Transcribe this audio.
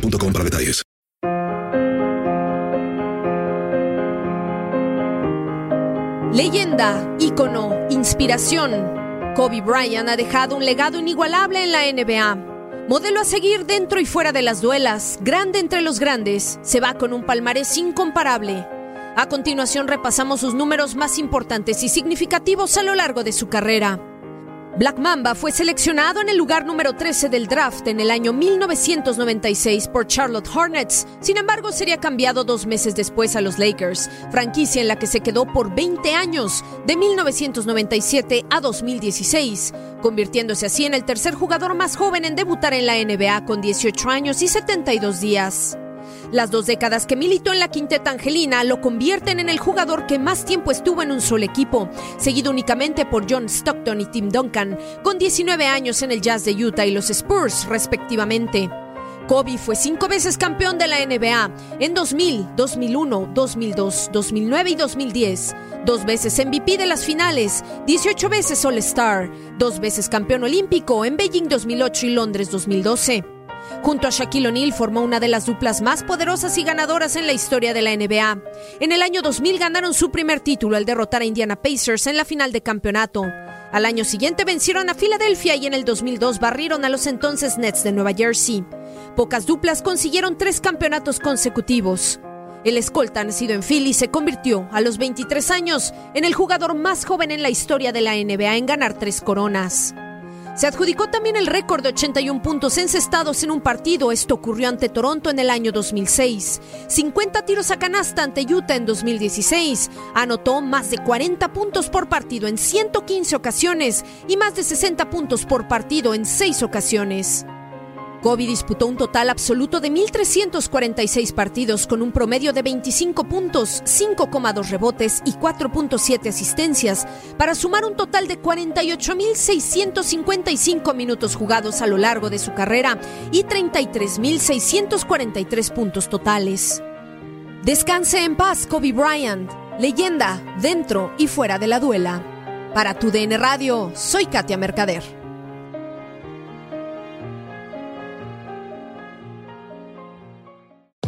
para detalles. Leyenda, ícono, inspiración. Kobe Bryant ha dejado un legado inigualable en la NBA. Modelo a seguir dentro y fuera de las duelas, grande entre los grandes, se va con un palmarés incomparable. A continuación repasamos sus números más importantes y significativos a lo largo de su carrera. Black Mamba fue seleccionado en el lugar número 13 del draft en el año 1996 por Charlotte Hornets, sin embargo sería cambiado dos meses después a los Lakers, franquicia en la que se quedó por 20 años, de 1997 a 2016, convirtiéndose así en el tercer jugador más joven en debutar en la NBA con 18 años y 72 días. Las dos décadas que militó en la quinteta angelina lo convierten en el jugador que más tiempo estuvo en un solo equipo, seguido únicamente por John Stockton y Tim Duncan, con 19 años en el Jazz de Utah y los Spurs, respectivamente. Kobe fue cinco veces campeón de la NBA en 2000, 2001, 2002, 2009 y 2010. Dos veces MVP de las finales, 18 veces All-Star, dos veces campeón olímpico en Beijing 2008 y Londres 2012. Junto a Shaquille O'Neal formó una de las duplas más poderosas y ganadoras en la historia de la NBA. En el año 2000 ganaron su primer título al derrotar a Indiana Pacers en la final de campeonato. Al año siguiente vencieron a Filadelfia y en el 2002 barrieron a los entonces Nets de Nueva Jersey. Pocas duplas consiguieron tres campeonatos consecutivos. El escolta nacido en Philly se convirtió a los 23 años en el jugador más joven en la historia de la NBA en ganar tres coronas. Se adjudicó también el récord de 81 puntos encestados en un partido. Esto ocurrió ante Toronto en el año 2006. 50 tiros a canasta ante Utah en 2016. Anotó más de 40 puntos por partido en 115 ocasiones y más de 60 puntos por partido en 6 ocasiones. Kobe disputó un total absoluto de 1.346 partidos con un promedio de 25 puntos, 5,2 rebotes y 4.7 asistencias, para sumar un total de 48.655 minutos jugados a lo largo de su carrera y 33.643 puntos totales. Descanse en paz, Kobe Bryant, leyenda dentro y fuera de la duela. Para tu DN Radio, soy Katia Mercader.